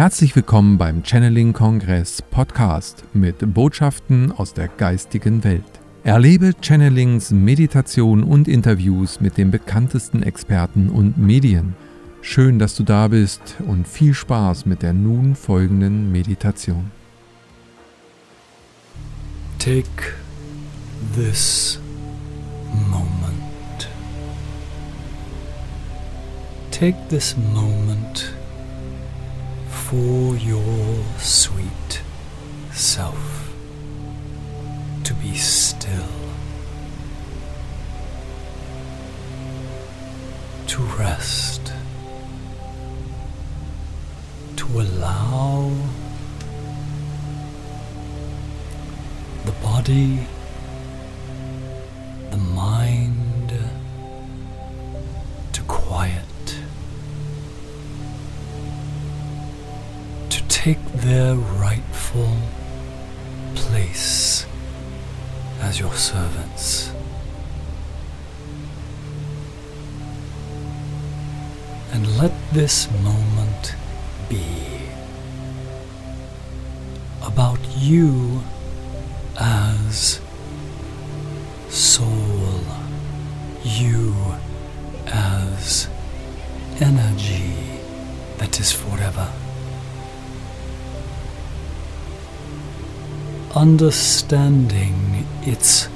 Herzlich willkommen beim Channeling Kongress Podcast mit Botschaften aus der geistigen Welt. Erlebe Channelings, Meditation und Interviews mit den bekanntesten Experten und Medien. Schön, dass du da bist und viel Spaß mit der nun folgenden Meditation. Take this moment. Take this moment for your sweet self to be still, to rest, to allow the body, take their rightful place as your servants. And let this moment be about you as soul, you as energy that is forever. Understanding its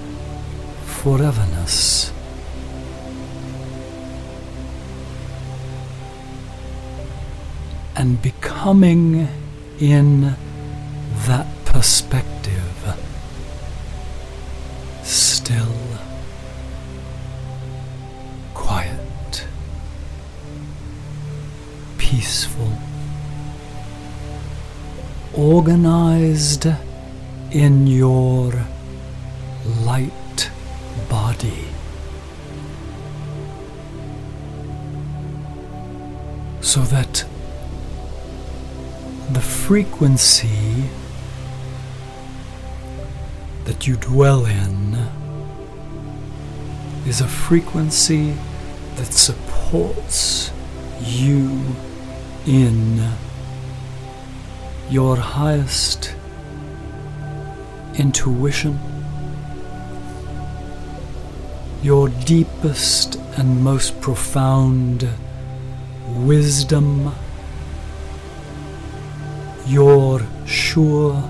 foreverness. And becoming in that perspective still, quiet, peaceful, organized in your light body. So that the frequency that you dwell in is a frequency that supports you in your highest intuition, your deepest and most profound wisdom, your sure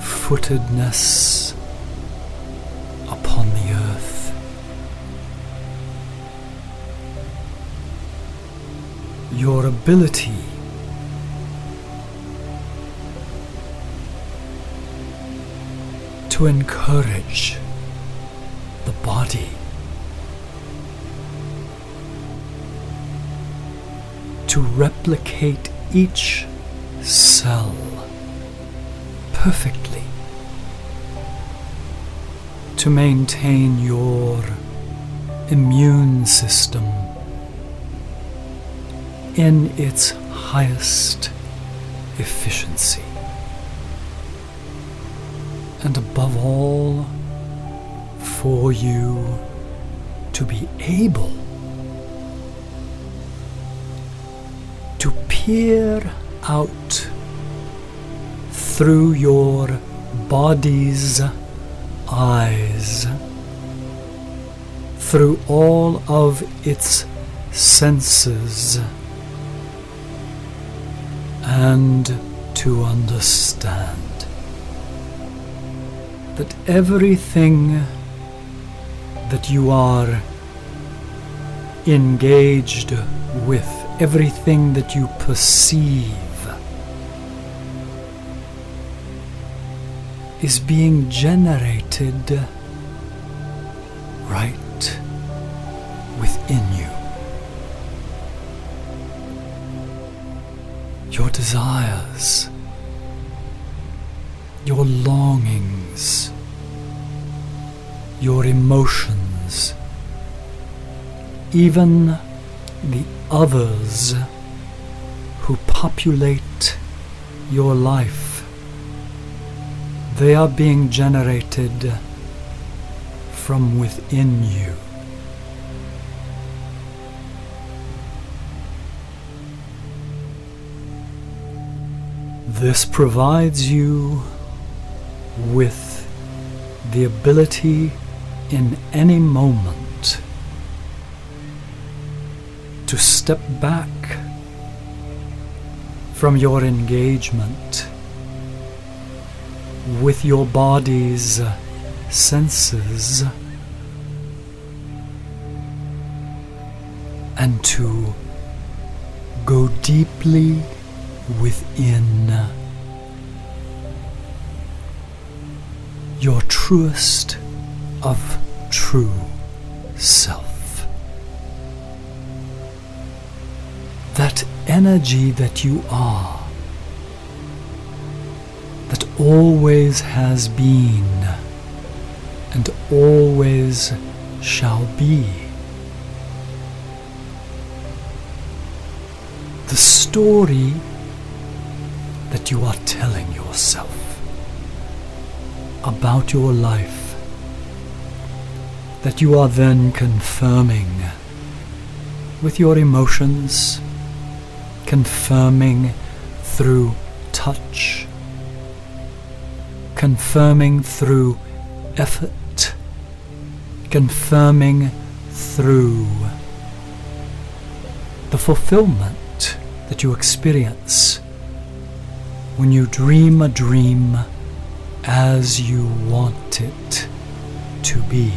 footedness upon the earth. Your ability to encourage the body to replicate each cell perfectly to maintain your immune system in its highest efficiency. And above all, for you to be able to peer out through your body's eyes, through all of its senses, and to understand that everything that you are engaged with, everything that you perceive, is being generated right within you. Your desires, your longings, your emotions, even the others who populate your life they are being generated from within you. This provides you with the ability in any moment to step back from your engagement with your body's senses and to go deeply within your truest of true self. That energy that you are, that always has been and always shall be. The story that you are telling yourself about your life that you are then confirming with your emotions, confirming through touch, confirming through effort, confirming through the fulfillment that you experience when you dream a dream as you want it to be.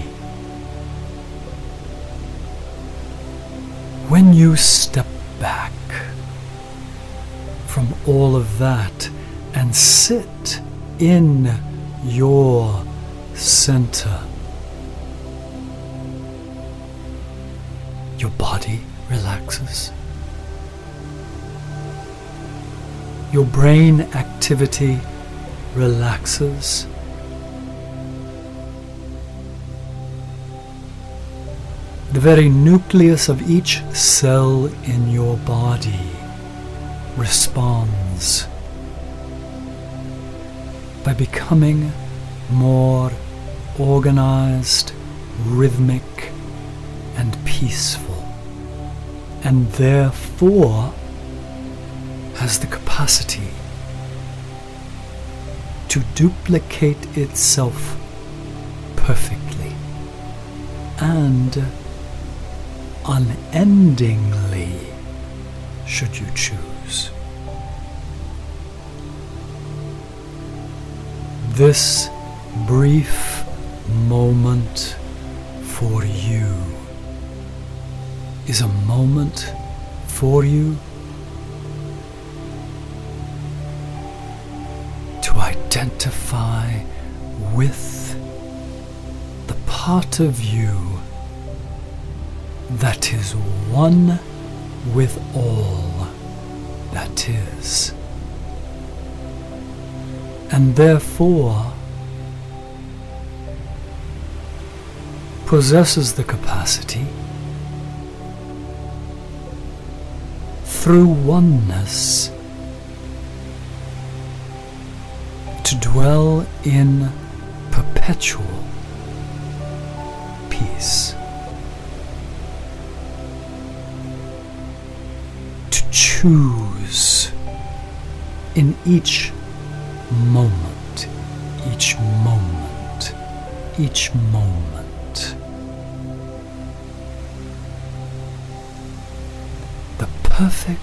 When you step back from all of that and sit in your center, your body relaxes. Your brain activity relaxes. The very nucleus of each cell in your body responds by becoming more organized, rhythmic, and peaceful, and therefore has the capacity to duplicate itself perfectly and unendingly, should you choose. This brief moment for you is a moment for you identify with the part of you that is one with all that is, and therefore possesses the capacity through oneness dwell in perpetual peace. To choose in each moment, each moment, each moment. The perfect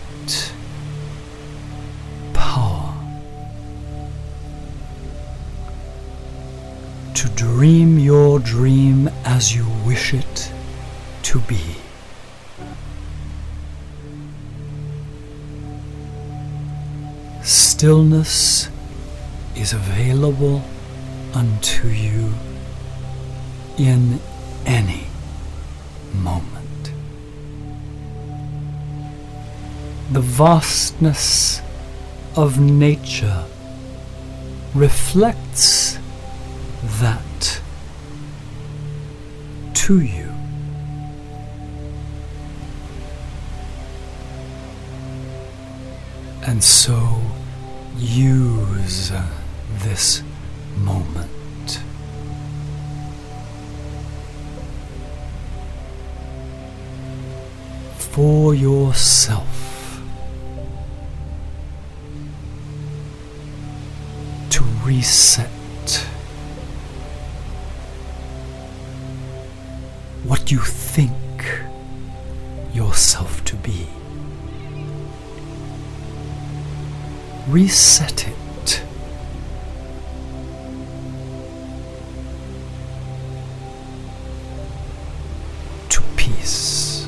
dream your dream as you wish it to be. Stillness is available unto you in any moment. The vastness of nature reflects that to you. And so use uh, this moment. For yourself. To reset what you think yourself to be. Reset it. To peace,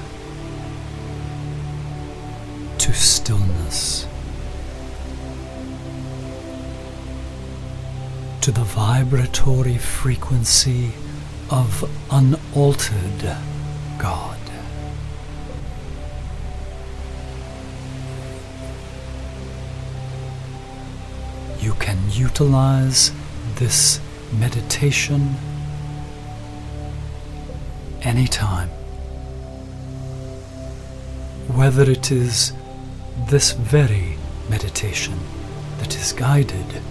to stillness, to the vibratory frequency of unaltered God. You can utilize this meditation anytime. Whether it is this very meditation that is guided,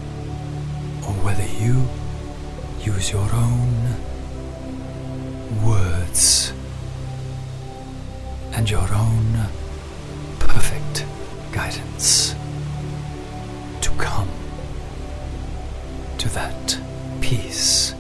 or whether you use your own words and your own perfect guidance to come to that peace.